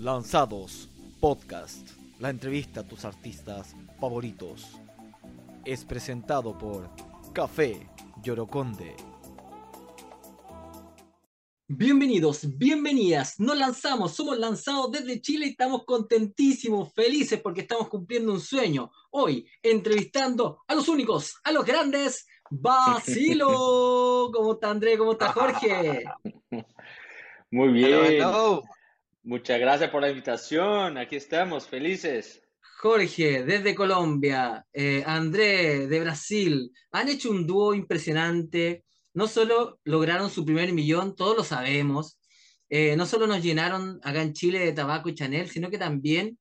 Lanzados Podcast, la entrevista a tus artistas favoritos. Es presentado por Café Yoroconde. Bienvenidos, bienvenidas. Nos lanzamos, somos lanzados desde Chile y estamos contentísimos, felices porque estamos cumpliendo un sueño. Hoy entrevistando a los únicos, a los grandes, Basilo. ¿Cómo está André? ¿Cómo está Jorge? Muy bien. Muchas gracias por la invitación. Aquí estamos, felices. Jorge, desde Colombia, eh, André, de Brasil, han hecho un dúo impresionante. No solo lograron su primer millón, todos lo sabemos. Eh, no solo nos llenaron acá en Chile de tabaco y Chanel, sino que también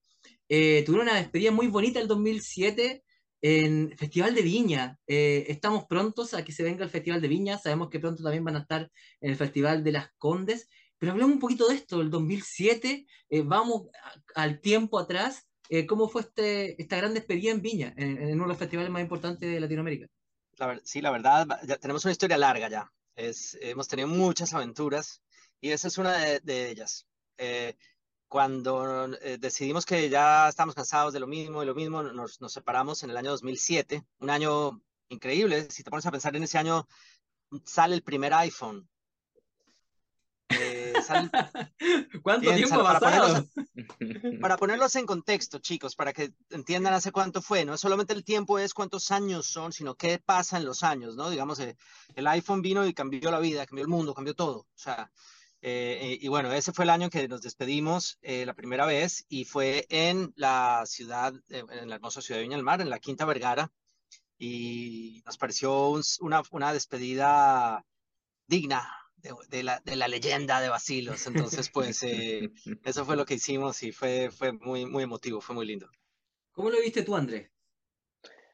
eh, tuvieron una despedida muy bonita el 2007 en Festival de Viña. estamos prontos a que se venga el Festival de Viña. Sabemos que pronto también van a estar en el Festival de las Condes. Pero hablemos un poquito de esto, el 2007, eh, vamos al tiempo atrás, eh, ¿cómo fue este, esta gran despedida en Viña, en, uno de los festivales más importantes de Latinoamérica? sí, la verdad, ya tenemos una historia larga ya. Hemos tenido muchas aventuras y esa es una de, ellas. Eh, cuando decidimos que ya estamos cansados de lo mismo y lo mismo, nos, nos separamos en el año 2007, un año increíble. Si te pones a pensar en ese año, sale el primer iPhone, eh, ¿Cuánto tiempo ha pasado? Para ponerlos, en contexto, chicos, para que entiendan hace cuánto fue, no solamente el tiempo es cuántos años son, sino qué pasa en los años, ¿no? Digamos, eh, el iPhone vino y cambió la vida, cambió el mundo, cambió todo. O sea, eh, y bueno, ese fue el año que nos despedimos la primera vez y fue en la ciudad, en la hermosa ciudad de Viña del Mar, en la Quinta Vergara, y nos pareció una, una despedida digna, de, la, de, la, leyenda de Basilos. Entonces, pues eh, eso fue lo que hicimos y fue, fue muy, muy emotivo, fue muy lindo. ¿Cómo lo viste tú, Andrés?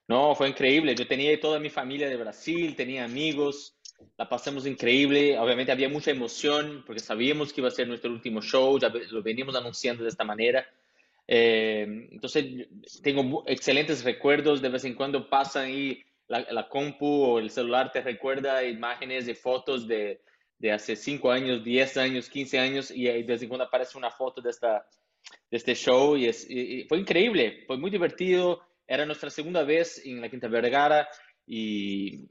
No, fue increíble. Yo tenía toda mi familia de Brasil, tenía amigos, la pasamos increíble. Obviamente había mucha emoción porque sabíamos que iba a ser nuestro último show, ya lo veníamos anunciando de esta manera. Eh, entonces, tengo excelentes recuerdos. De vez en cuando pasan y la, la compu o el celular te recuerda imágenes y fotos de, de hace 5 años, 10 años, 15 años, y de vez cuando aparece una foto de, esta, de este show, y, es, fue increíble, fue muy divertido, era nuestra segunda vez en la Quinta Vergara, y,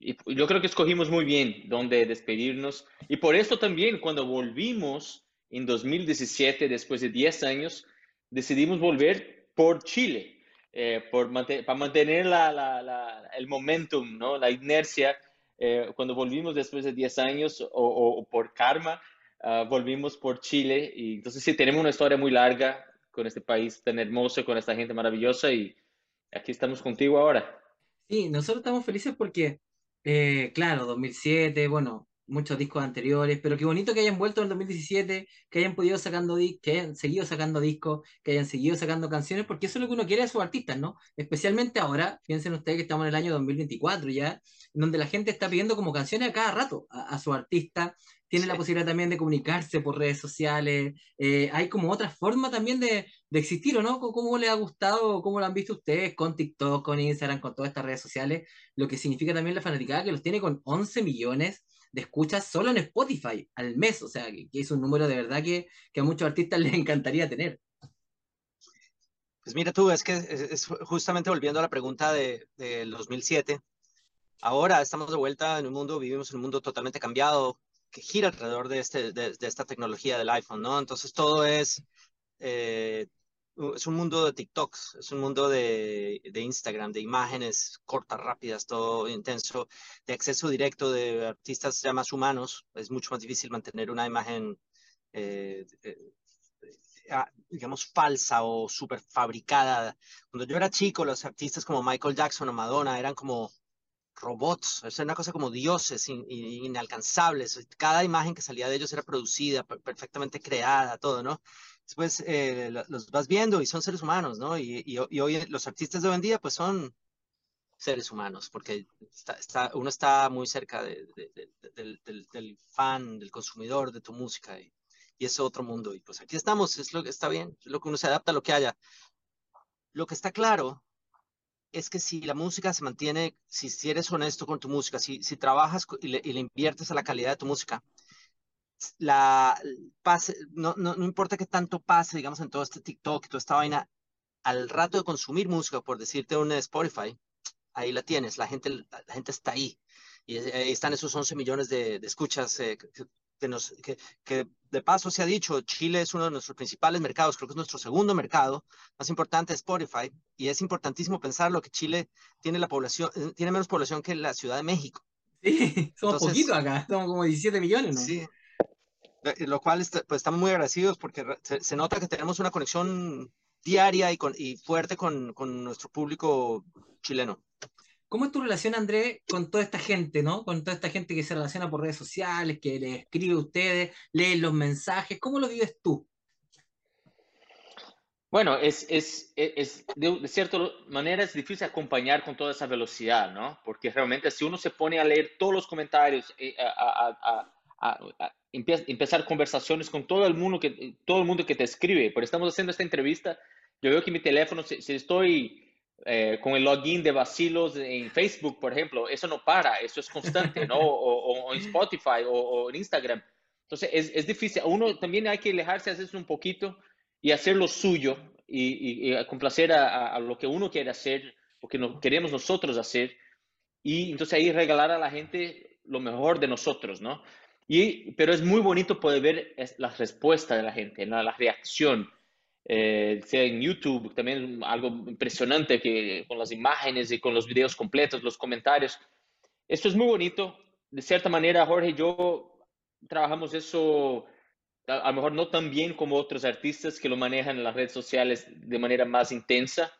yo creo que escogimos muy bien dónde despedirnos, y por eso también cuando volvimos en 2017, después de 10 años, decidimos volver por Chile, eh, por para mantener la, el momentum, ¿no? la inercia eh, cuando volvimos después de 10 años o, por karma, ah, volvimos por Chile. Y entonces sí, tenemos una historia muy larga con este país tan hermoso, con esta gente maravillosa y aquí estamos contigo ahora. Sí, nosotros estamos felices porque, eh, claro, 2007, bueno, muchos discos anteriores, pero qué bonito que hayan vuelto en 2017, que hayan podido sacando que hayan seguido sacando discos, que hayan seguido sacando canciones, porque eso es lo que uno quiere de sus artistas, ¿no? Especialmente ahora, piensen ustedes que estamos en el año 2024 ya, donde la gente está pidiendo como canciones a cada rato a, su artista, tiene la posibilidad también de comunicarse por redes sociales, eh, hay como otra forma también de, de existir, ¿o no? ¿Cómo, le ha gustado, cómo lo han visto ustedes con TikTok, con Instagram, con todas estas redes sociales? Lo que significa también la fanaticada que los tiene con 11 millones de escuchas solo en Spotify al mes, o sea, que, es un número de verdad que, que, a muchos artistas les encantaría tener. Pues mira tú, es que es, justamente volviendo a la pregunta del de 2007, ahora estamos de vuelta en un mundo, vivimos en un mundo totalmente cambiado, que gira alrededor de, este, de, esta tecnología del iPhone, ¿no? Entonces todo es eh, es un mundo de TikToks, es un mundo de, de, Instagram, de imágenes cortas, rápidas, todo intenso, de acceso directo de artistas ya más humanos. Es mucho más difícil mantener una imagen, eh, eh, ah, digamos, falsa o súper fabricada. Cuando yo era chico, los artistas como Michael Jackson o Madonna eran como robots, es una cosa como dioses inalcanzables. Cada imagen que salía de ellos era producida, perfectamente creada, todo, ¿no? Después eh, los vas viendo y son seres humanos, ¿no? Y, y, hoy los artistas de hoy en día pues son seres humanos, porque está, uno está muy cerca de, del, del, fan, del consumidor de tu música y, es otro mundo. Y pues aquí estamos, es lo que está bien, es lo que uno se adapta a lo que haya. Lo que está claro es que si la música se mantiene, si, eres honesto con tu música, si, si trabajas y y le inviertes a la calidad de tu música, la pase, no, no, no importa que tanto pase, digamos, en todo este TikTok toda esta vaina, al rato de consumir música, por decirte un Spotify, ahí la tienes, la gente, la gente está ahí. Y ahí están esos 11 millones de, de escuchas eh, que, nos, que, que, de paso se ha dicho, Chile es uno de nuestros principales mercados, creo que es nuestro segundo mercado, más importante Spotify, y es importantísimo pensarlo que Chile tiene, la población, eh, tiene menos población que la Ciudad de México. Sí, somos poquitos acá, somos como 17 millones, ¿no? Sí, lo cual pues, estamos muy agradecidos porque se, se, nota que tenemos una conexión diaria y, con, y fuerte con, con, nuestro público chileno. ¿Cómo es tu relación, Andrés, con toda esta gente, ¿no? Con toda esta gente que se relaciona por redes sociales, que le escribe a ustedes, lee los mensajes. ¿Cómo lo vives tú? Bueno, es, es, es, de, de, cierta manera es difícil acompañar con toda esa velocidad, ¿no? Porque realmente si uno se pone a leer todos los comentarios, eh, a, a, a, a empezar conversaciones con todo el mundo que todo el mundo que te escribe. Pero estamos haciendo esta entrevista, yo veo que mi teléfono, si, si estoy eh, con el login de vacilos en Facebook, por ejemplo, eso no para, eso es constante, ¿no? O, o, o en Spotify o, o, en Instagram. Entonces es, es, difícil. Uno también hay que alejarse veces un poquito y hacer lo suyo y, y, y complacer a, a, lo que uno quiere hacer, lo que no, queremos nosotros hacer. Y entonces ahí regalar a la gente lo mejor de nosotros, ¿no? Y, pero es muy bonito poder ver la respuesta de la gente, ¿no? la reacción, eh, sea en YouTube, también algo impresionante que con las imágenes y con los videos completos, los comentarios. Esto es muy bonito. De cierta manera, Jorge y yo trabajamos eso a, a lo mejor no tan bien como otros artistas que lo manejan en las redes sociales de manera más intensa,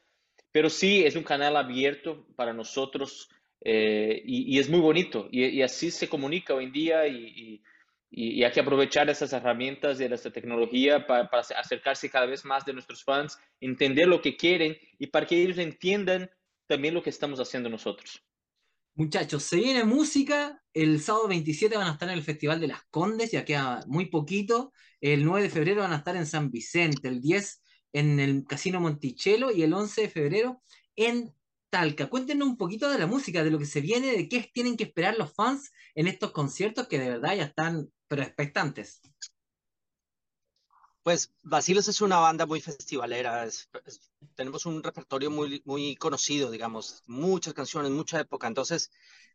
pero sí es un canal abierto para nosotros eh, y, y, es muy bonito y, y, así se comunica hoy en día y, y, hay que aprovechar esas herramientas de esta tecnología para, para, acercarse cada vez más de nuestros fans, entender lo que quieren y para que ellos entiendan también lo que estamos haciendo nosotros. Muchachos, se viene música. El sábado 27 van a estar en el Festival de las Condes, ya queda muy poquito. El 9 de febrero van a estar en San Vicente, el 10 en el Casino Monticello y el 11 de febrero en Talca. Cuéntenos un poquito de la música, de lo que se viene, de qué tienen que esperar los fans en estos conciertos que de verdad ya están expectantes. Pues Basilos es una banda muy festivalera, es, es, tenemos un repertorio muy, muy conocido, digamos, muchas canciones, mucha época, entonces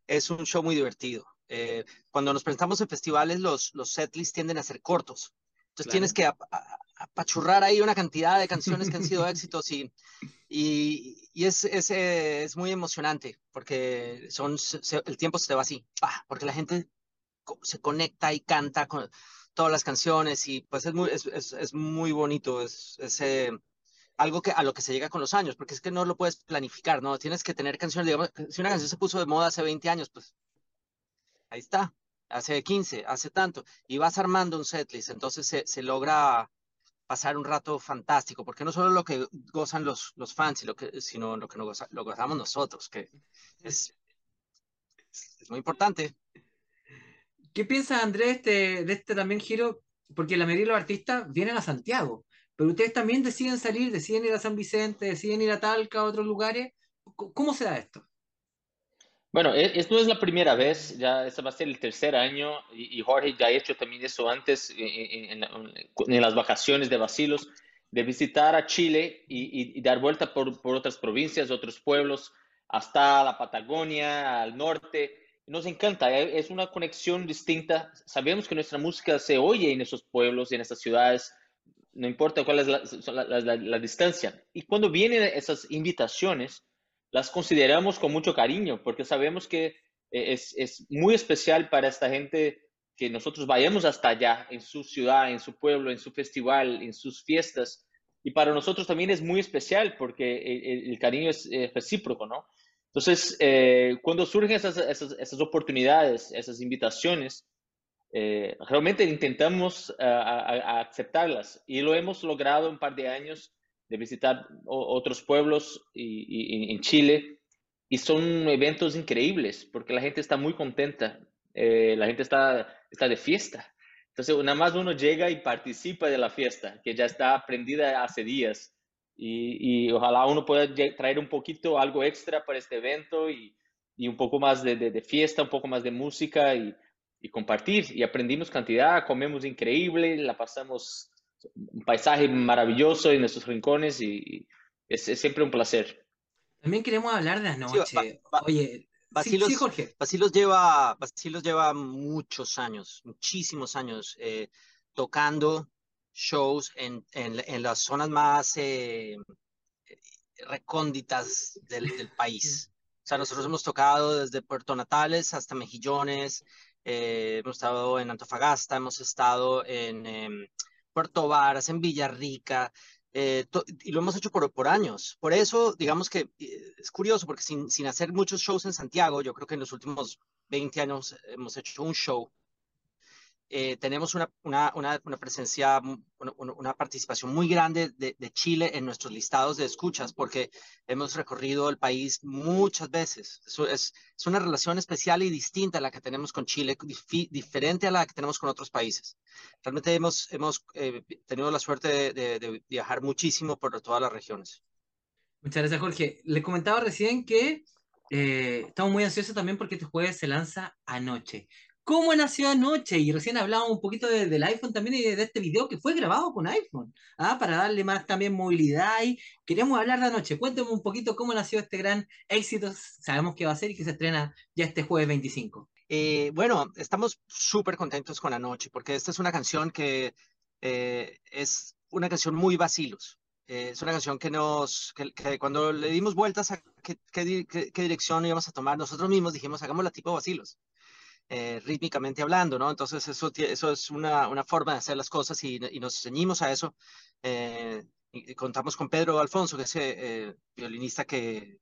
es un show muy divertido. Eh, cuando nos presentamos en festivales, los, los setlists tienden a ser cortos, entonces claro. tienes que apachurrar ahí una cantidad de canciones que han sido éxitos y, y, y es, es, es, muy emocionante porque son, se, el tiempo se te va así, ¡pah! porque la gente se conecta y canta con todas las canciones y pues es muy, es, es, es muy bonito, es, es eh, algo que a lo que se llega con los años, porque es que no lo puedes planificar, ¿no? Tienes que tener canciones, digamos, si una canción se puso de moda hace 20 años, pues ahí está, hace 15, hace tanto, y vas armando un setlist, entonces se, se logra pasar un rato fantástico, porque no solo lo que gozan los, los fans, lo que, sino lo que gozamos nosotros, que es, es muy importante. ¿Qué piensa Andrés de, de, este también giro? Porque la mayoría de los artistas vienen a Santiago, pero ustedes también deciden salir, deciden ir a San Vicente, deciden ir a Talca, a otros lugares. ¿Cómo se da esto? Bueno, esto no es la primera vez, ya este va a ser el tercer año y, y Jorge ya ha hecho también eso antes en, en, en, las vacaciones de Basilos, de visitar a Chile y, y, dar vuelta por, por otras provincias, otros pueblos, hasta la Patagonia, al norte, nos encanta, eh, es una conexión distinta. Sabemos que nuestra música se oye en esos pueblos en esas ciudades, no importa cuál es la, la, la, la, distancia. Y cuando vienen esas invitaciones, las consideramos con mucho cariño, porque sabemos que eh, es, es muy especial para esta gente que nosotros vayamos hasta allá, en su ciudad, en su pueblo, en su festival, en sus fiestas. Y para nosotros también es muy especial porque el, el cariño es eh, recíproco, ¿no? Entonces, eh, cuando surgen esas, esas, oportunidades, esas invitaciones, eh, realmente intentamos aceptarlas y lo hemos logrado un par de años de visitar otros pueblos y, en Chile y son eventos increíbles porque la gente está muy contenta, eh, la gente está, está de fiesta. Entonces, nada más uno llega y participa de la fiesta, que ya está aprendida hace días. Y, y, ojalá uno pueda traer un poquito algo extra para este evento y, y un poco más de, de, de, fiesta, un poco más de música y, y compartir. Y aprendimos cantidad, comemos increíble, la pasamos un paisaje maravilloso en nuestros rincones y es, es siempre un placer. También queremos hablar de anoche. Sí, va- va- Oye, Basilos, sí, sí, Jorge. Basilos lleva, Basilos lleva muchos años, muchísimos años, eh, tocando shows en, en, en las zonas más eh, recónditas del, del país. O sea, nosotros hemos tocado desde Puerto Natales hasta Mejillones, eh, hemos estado en Antofagasta, hemos estado en em, Puerto Varas, en Villarrica, eh, y lo hemos hecho por, por años. Por eso, digamos que eh, es curioso, porque sin, sin hacer muchos shows en Santiago, yo creo que en los últimos 20 años hemos hecho un show. Eh, tenemos una, una, una, una presencia, una, participación muy grande de, de Chile en nuestros listados de escuchas, porque hemos recorrido el país muchas veces. Es, es una relación especial y distinta a la que tenemos con Chile, difi- diferente a la que tenemos con otros países. Realmente hemos, hemos eh, tenido la suerte de, de- de viajar muchísimo por todas las regiones. Muchas gracias, Jorge. Les comentaba recién que eh, estamos muy ansiosos también porque este jueves se lanza anoche. ¿Cómo nació anoche? Y recién hablábamos un poquito de- del iPhone también y de, este video que fue grabado con iPhone, ¿ah? para darle más también movilidad. Y queríamos hablar de anoche. Cuéntame un poquito cómo nació este gran éxito. Sabemos que va a ser y que se estrena ya este jueves 25. Eh, bueno, estamos súper contentos con Anoche, porque esta es una canción que eh, es una canción muy vacilos. Eh, es una canción que nos, que, que cuando le dimos vueltas a qué, qué- qué dirección íbamos a tomar, nosotros mismos dijimos, hagámosla tipo vacilos, eh, rítmicamente hablando, ¿no? Entonces eso, eso es una, una forma de hacer las cosas y, nos ceñimos a eso. Eh, contamos con Pedro Alfonso, que es eh, violinista que,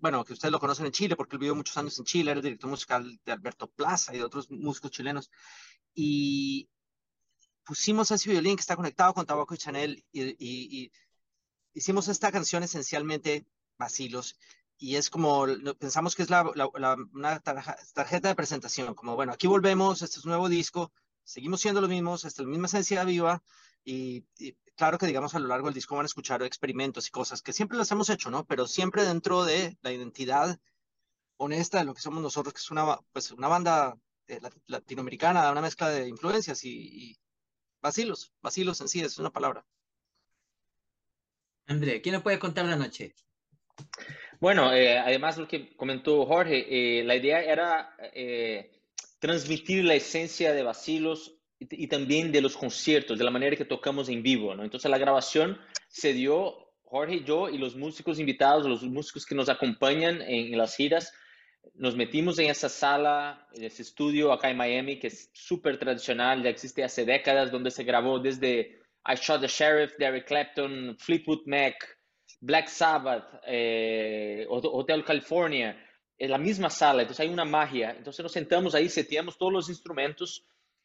bueno, que ustedes lo conocen en Chile, porque vivió muchos años en Chile, era el director musical de Alberto Plaza y de otros músicos chilenos. Y pusimos ese violín que está conectado con Tabaco y Chanel y- y hicimos esta canción esencialmente vacilos. Y es como, pensamos que es la, la- la- una tarjeta de presentación, como, bueno, aquí volvemos, este es un nuevo disco, seguimos siendo los mismos, esta es la misma esencia viva, y, y claro que, digamos, a lo largo del disco van a escuchar experimentos y cosas que siempre las hemos hecho, ¿no? Pero siempre dentro de la identidad honesta de lo que somos nosotros, que es una, pues, una banda eh, lat- latinoamericana, una mezcla de influencias y, y vacilos, vacilos en sí, es una palabra. André, ¿qué nos puedes contar de anoche? Bueno, eh, además lo que comentó Jorge, eh, la idea era eh, transmitir la esencia de Vacilos y, y también de los conciertos, de la manera que tocamos en vivo, ¿no? Entonces la grabación se dio, Jorge, yo y los músicos invitados, los músicos que nos acompañan en, en las giras, nos metimos en esa sala, en ese estudio acá en Miami, que es súper tradicional, ya existe hace décadas, donde se grabó desde I Shot the Sheriff, de Eric Clapton, Fleetwood Mac, Black Sabbath, eh, Hotel California, en la misma sala, entonces hay una magia. Entonces nos sentamos ahí, seteamos todos los instrumentos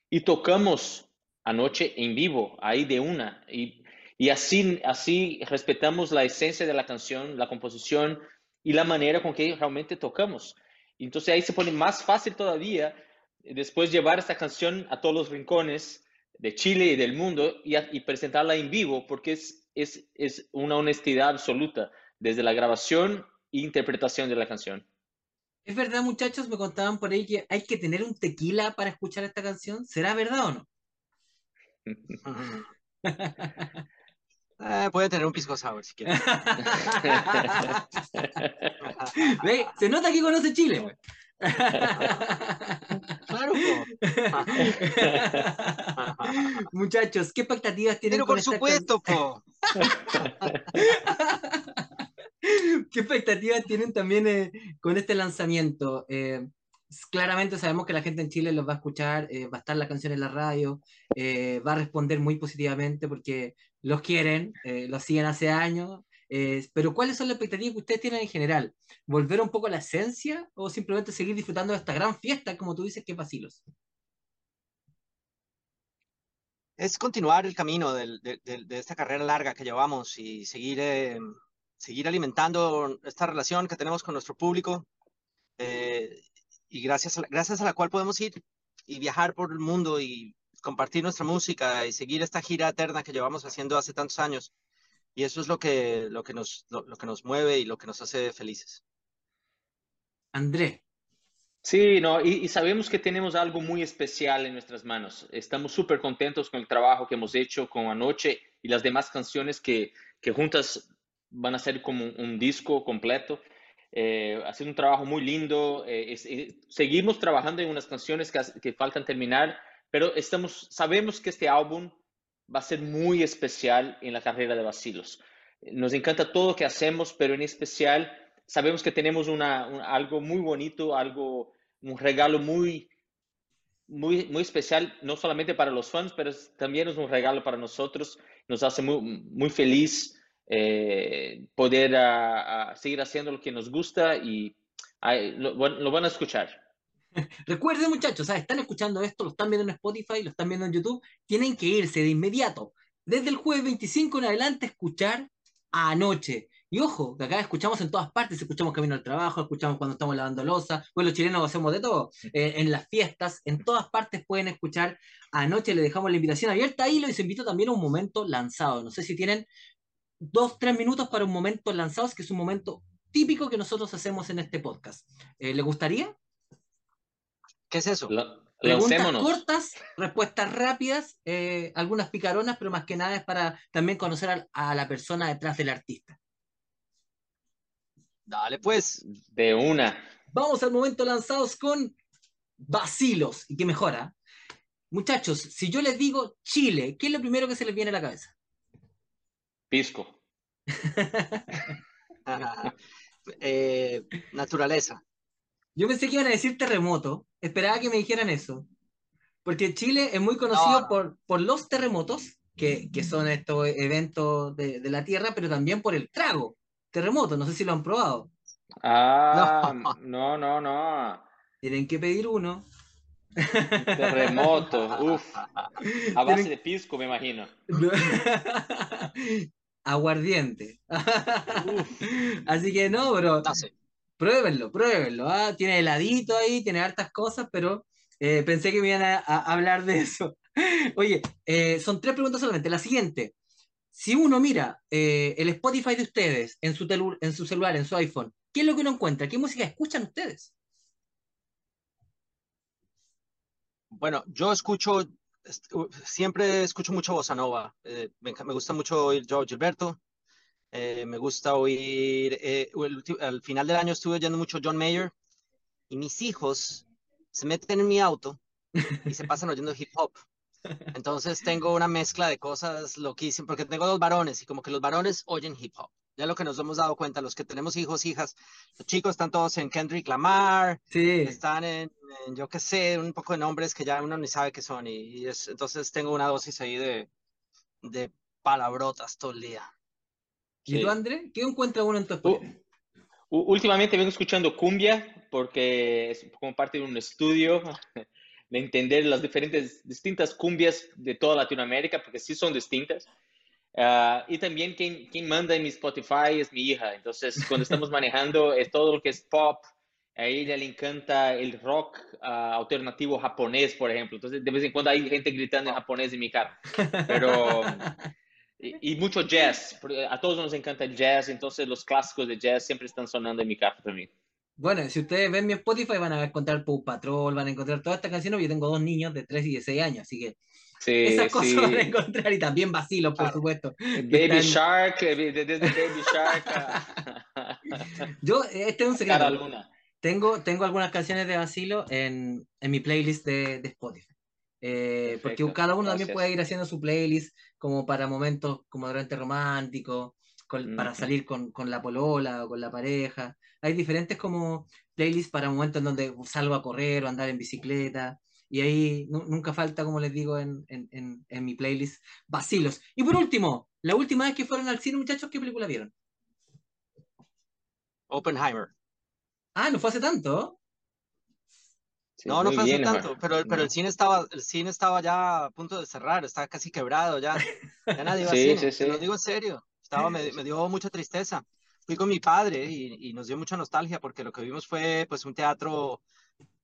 y tocamos anoche en vivo, ahí de una. Y, y así, así respetamos la esencia de la canción, la composición y la manera con que realmente tocamos. Entonces ahí se pone más fácil todavía después llevar esta canción a todos los rincones de Chile y del mundo y presentarla en vivo porque es, es, es, una honestidad absoluta desde la grabación e interpretación de la canción. ¿Es verdad, muchachos? Me contaban por ahí que hay que tener un tequila para escuchar esta canción. ¿Será verdad o no? Eh, puede tener un pisco sour si quiere. ¿Ve? Se nota que conoce Chile, güey. claro. Muchachos, ¿qué expectativas tienen Pero con por esta supuesto, po. ¿Qué expectativas tienen también eh, con este lanzamiento? Eh, claramente sabemos que la gente en Chile los va a escuchar, eh, va a estar la canción en la radio, va a responder muy positivamente porque los quieren, los siguen hace años. Eh, pero ¿cuáles son las expectativas que ustedes tienen en general? ¿Volver un poco a la esencia o simplemente seguir disfrutando de esta gran fiesta, como tú dices, que es Basilos? Es continuar el camino del, de, de, de, esta carrera larga que llevamos y seguir, eh, seguir alimentando esta relación que tenemos con nuestro público eh, y gracias a, gracias a la cual podemos ir y viajar por el mundo y compartir nuestra música y seguir esta gira eterna que llevamos haciendo hace tantos años. Y eso es lo que, lo que, nos, lo, lo que nos mueve y lo que nos hace felices. André. Sí, no, y, y, sabemos que tenemos algo muy especial en nuestras manos. Estamos súper contentos con el trabajo que hemos hecho con Anoche y las demás canciones que, que juntas van a ser como un, un disco completo. Eh, ha sido un trabajo muy lindo. Eh, es, es, seguimos trabajando en unas canciones que, que, faltan terminar, pero estamos, sabemos que este álbum va a ser muy especial en la carrera de Vacilos. Nos encanta todo lo que hacemos, pero en especial sabemos que tenemos una, un, algo muy bonito, algo, un regalo muy, muy, muy especial, no solamente para los fans, pero también es un regalo para nosotros. Nos hace muy, muy feliz eh, poder a, a seguir haciendo lo que nos gusta y lo, lo van a escuchar. Recuerden muchachos, ¿sabes? están escuchando esto, lo están viendo en Spotify, lo están viendo en YouTube, tienen que irse de inmediato, desde el jueves 25 en adelante, escuchar anoche. Y ojo, que acá escuchamos en todas partes, escuchamos camino al trabajo, escuchamos cuando estamos lavando losa, pues los chilenos hacemos de todo, eh, en las fiestas, en todas partes pueden escuchar. Anoche le dejamos la invitación abierta y los invito también a un momento lanzado. No sé si tienen dos, tres minutos para un momento lanzados, que es un momento típico que nosotros hacemos en este podcast. Eh, ¿Le gustaría? ¿Qué es eso? La, Preguntas cortas, respuestas rápidas, eh, algunas picaronas, pero más que nada es para también conocer a, a, la persona detrás del artista. Dale pues. De una. Vamos al momento lanzados con vacilos. ¿Y qué mejora? Muchachos, si yo les digo Chile, ¿qué es lo primero que se les viene a la cabeza? Pisco. eh, naturaleza. Yo pensé que iban a decir terremoto. Esperaba que me dijeran eso. Porque Chile es muy conocido no. por, por los terremotos, que, que son estos eventos de, de, la Tierra, pero también por el trago. Terremoto, no sé si lo han probado. Ah, no, no, no. Tienen que pedir uno. Terremoto, uff. A base de pisco, me imagino. Aguardiente. Así que no, bro. No sé. Pruébenlo, pruébenlo. ¿ah? Tiene heladito ahí, tiene hartas cosas, pero eh, pensé que me iban a, hablar de eso. Oye, eh, son tres preguntas solamente. La siguiente. Si uno mira eh, el Spotify de ustedes en su, en su celular, en su iPhone, ¿qué es lo que uno encuentra? ¿Qué música escuchan ustedes? Bueno, yo escucho, siempre escucho mucho bossa nova. Me, me, gusta mucho oír Joe Gilberto. Eh, me gusta oír, eh, el, al final del año estuve oyendo mucho John Mayer. Y mis hijos se meten en mi auto y se pasan oyendo hip hop. Entonces tengo una mezcla de cosas loquísimas, porque tengo dos varones y como que los varones oyen hip hop. Ya lo que nos hemos dado cuenta, los que tenemos hijos, hijas, los chicos están todos en Kendrick Lamar, sí. están en, en, yo qué sé, un poco de nombres que ya uno ni sabe qué son. Y, y es, entonces tengo una dosis ahí de, de palabrotas todo el día. ¿Y sí. tú, André? ¿Qué encuentra uno en tu? Uh, últimamente vengo escuchando cumbia porque es como parte de un estudio de entender las diferentes, distintas cumbias de toda Latinoamérica, porque sí son distintas. Uh, y también quien, quien manda en mi Spotify es mi hija. Entonces, cuando estamos manejando, es todo lo que es pop. A ella le encanta el rock uh, alternativo japonés, por ejemplo. Entonces, de vez en cuando hay gente gritando en japonés en mi cara. Pero... y, y, mucho jazz. A todos nos encanta el jazz. Entonces, los clásicos de jazz siempre están sonando en mi carro también. Bueno, si ustedes ven mi Spotify van a encontrar Paw Patrol, van a encontrar todas estas canciones. Yo tengo dos niños de 3 y de 6 años, así que sí, esas cosas sí. van a encontrar y también vacilos, por claro. supuesto. Baby Están... Shark, desde Baby Shark. A... Yo, este es un secreto. Tengo, tengo algunas canciones de vacilo en, en mi playlist de, de Spotify. Eh, porque cada uno Gracias. también puede ir haciendo su playlist como para momentos como durante romántico, con, mm. para salir con, con la polola o con la pareja hay diferentes como playlists para momentos en donde salgo a correr o andar en bicicleta. Y ahí nunca falta, como les digo, en, en, en, mi playlist, vacilos. Y por último, la última vez que fueron al cine, muchachos, ¿qué película vieron? Oppenheimer. Ah, no fue hace tanto. Sí, no, no fue hace tanto, pero, pero no. el cine estaba, el cine estaba ya a punto de cerrar, estaba casi quebrado ya. Ya nadie iba sí, al cine. Sí, sí. Lo digo en serio. Estaba, me, me dio mucha tristeza fui con mi padre y, y, nos dio mucha nostalgia porque lo que vimos fue pues un teatro,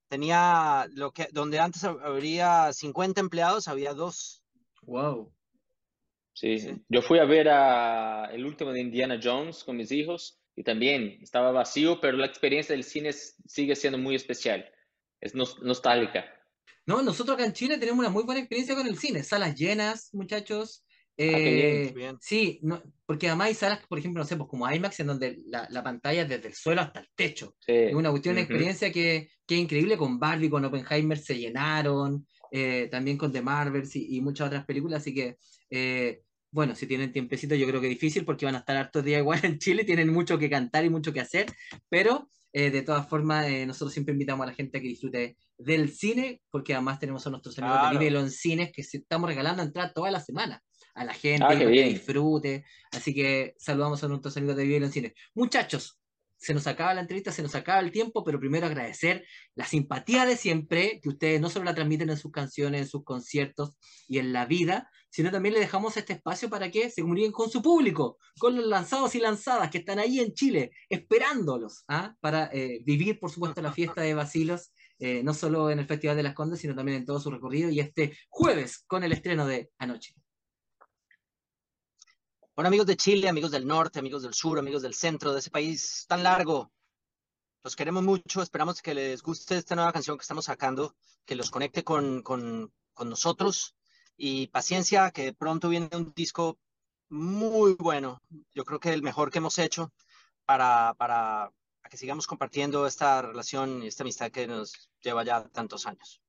tenía lo que, donde antes habría 50 empleados, había dos. Wow. Sí, sí. yo fui a ver a el último de Indiana Jones con mis hijos y también estaba vacío, pero la experiencia del cine sigue siendo muy especial. Es nostálgica. No, nosotros acá en Chile tenemos una muy buena experiencia con el cine, salas llenas, muchachos. Ah, Eh, bien. Sí, no, porque además hay salas, por ejemplo, no sé, pues como IMAX, en donde la, la pantalla es desde el suelo hasta el techo. Sí. Es una cuestión, una experiencia que, que es increíble. Con Barbie, con Oppenheimer se llenaron, eh, también con The Marvels y, y muchas otras películas. Así que, eh, bueno, si tienen tiempecito, yo creo que es difícil porque van a estar hartos días igual en Chile, tienen mucho que cantar y mucho que hacer. Pero eh, de todas formas, eh, nosotros siempre invitamos a la gente a que disfrute del cine, porque además tenemos a nuestros amigos Claro. de Vive en Cines que se- estamos regalando entradas toda la semana a la gente Ah, que bien. disfrute. Así que saludamos a nuestros amigos de Vive en Cines. Muchachos, se nos acaba la entrevista, se nos acaba el tiempo, pero primero agradecer la simpatía de siempre, que ustedes no solo la transmiten en sus canciones, en sus conciertos y en la vida, sino también le dejamos este espacio para que se comuniquen con su público, con los lanzados y lanzadas que están ahí en Chile, esperándolos, ¿ah? para eh, vivir, por supuesto, la fiesta de Basilos, eh, no solo en el Festival de las Condes, sino también en todo su recorrido, y este jueves con el estreno de Anoche. Bueno, amigos de Chile, amigos del norte, amigos del sur, amigos del centro, de ese país tan largo, los queremos mucho, esperamos que les guste esta nueva canción que estamos sacando, que los conecte con, con, con nosotros y paciencia, que pronto viene un disco muy bueno, yo creo que el mejor que hemos hecho para, para, que sigamos compartiendo esta relación y esta amistad que nos lleva ya tantos años.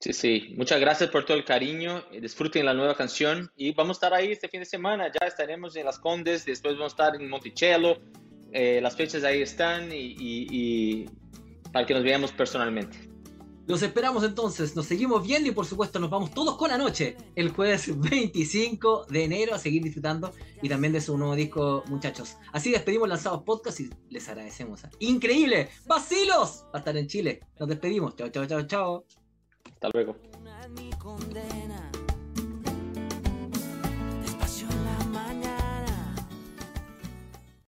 Sí, sí. Muchas gracias por todo el cariño. eh, Disfruten la nueva canción y vamos a estar ahí este fin de semana. Ya estaremos en Las Condes, después vamos a estar en Monticello. Eh, las fechas ahí están y, y- y para que nos veamos personalmente. Los esperamos entonces, nos seguimos viendo y por supuesto nos vamos todos con Anoche, el jueves 25 de enero a seguir disfrutando y también de su nuevo disco, muchachos. Así despedimos Lanzados Podcast y les agradecemos. Increíble, Basilos va a estar en Chile. Nos despedimos. Chao, chao, chao, chao. Hasta luego.